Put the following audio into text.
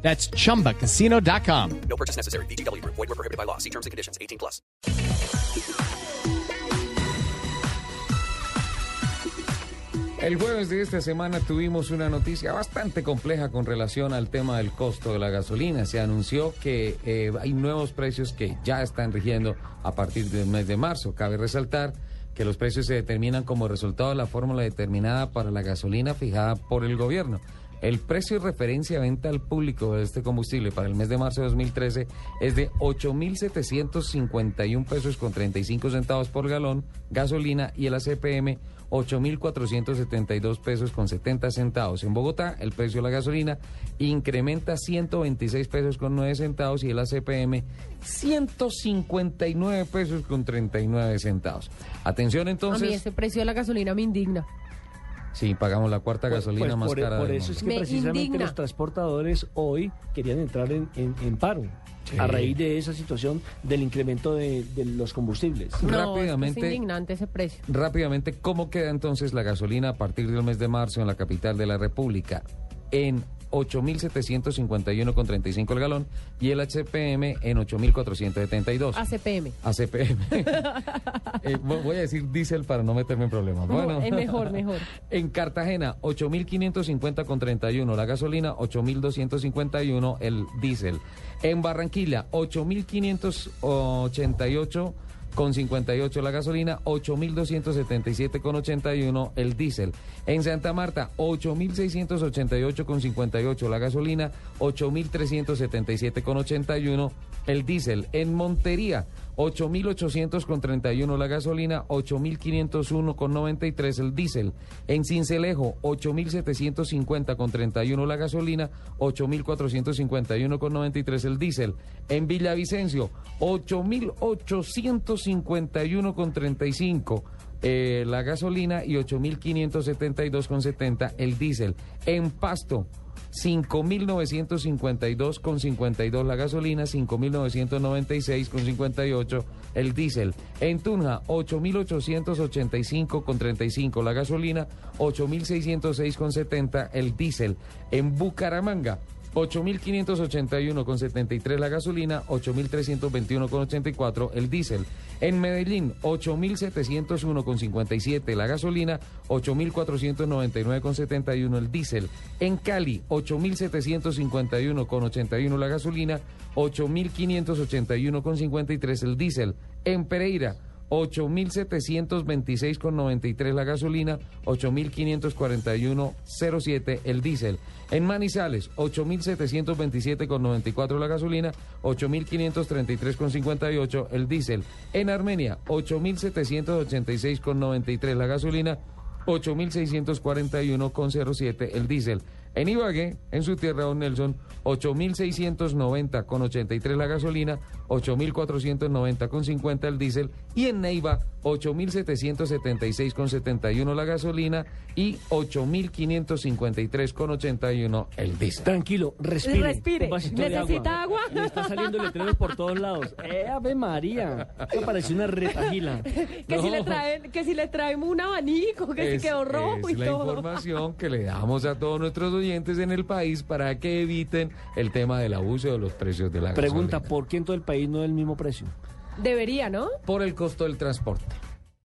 That's chumbacasino.com. No purchase necessary. VGW Group. Void were prohibited by law. See terms and conditions. 18 plus. El jueves de esta semana tuvimos una noticia bastante compleja con relación al tema del costo de la gasolina. Se anunció que eh, hay nuevos precios que ya están rigiendo a partir del mes de marzo. Cabe resaltar que los precios se determinan como resultado de la fórmula determinada para la gasolina fijada por el gobierno. El precio de referencia de venta al público de este combustible para el mes de marzo de 2013 es de 8.751 pesos con 35 centavos por galón gasolina y el ACPM 8.472 pesos con 70 centavos. En Bogotá, el precio de la gasolina incrementa 126 pesos con 9 centavos y el ACPM 159 pesos con 39 centavos. Atención A mí entonces. ese precio de la gasolina me indigna. Sí, pagamos la cuarta gasolina Pues más por, cara por eso es que Me precisamente indigna. los transportadores hoy querían entrar en, en- en paro a raíz de esa situación del incremento de, de los combustibles. No, Rápidamente. Es, que es indignante ese precio. Rápidamente, ¿cómo queda entonces la gasolina a partir del mes de marzo en la capital de la República? En 8.751,35 el galón y el HPM en 8.472. ACPM. ACPM. Eh, vo- voy a decir diésel para no meterme en problemas. Bueno. es mejor, mejor. En Cartagena, 8.550 con 31 la gasolina, 8.251 el diésel. En Barranquilla, 8.588 con 58 la gasolina, 8.277 con 81 el diésel. En Santa Marta, 8.688 con 58 la gasolina, 8.377 con 81 el diésel. En Montería, 8.800 con 31 la gasolina, 8.501 con 93 el diésel. En Cincelejo, 8.750 con 31 la gasolina, 8.451 con 93 el diésel. En Villavicencio, 8.850 51 con 35 eh, la gasolina y 8572 con 70 el diésel. En Pasto 5952 con 52 la gasolina, 5996 con 58 el diésel. En Tunja 8885 con 35 la gasolina, 8606 con 70 el diésel. En Bucaramanga 8.581 con 73 la gasolina, 8.321 con 84 el diésel. En Medellín, 8.701 con 57 la gasolina, 8.499 con 71 el diésel. En Cali, 8.751 con 81 la gasolina, 8.581 con 53 el diésel. En Pereira, 8.726 con 93 la gasolina, 8.541.07 el diésel. En Manizales, 8.727 con 94 la gasolina, 8.533 con 58 el diésel. En Armenia, 8.786 con 93 la gasolina, 8.641 con 07 el diésel. En Ibagué, en su tierra, don Nelson, 8.690 con 83 la gasolina, 8.490 con 50 el diésel. Y en Neiva, 8.776 con 71 la gasolina y 8.553 con 81 el diésel. Tranquilo, respire. Respire. ¿Necesita agua? Le está saliendo letreros por todos lados. ¡Eh, Ave María! Eso parece una retajila. Que, si le traen, que si le traemos un abanico, que Es- si quedó rojo es y la todo. información que le damos a todos nuestros oyentes en el país para que eviten el tema del abuso de los precios de la Pregunta, gasolina. ¿por qué en todo el país no es el mismo precio? Debería, ¿no? Por el costo del transporte.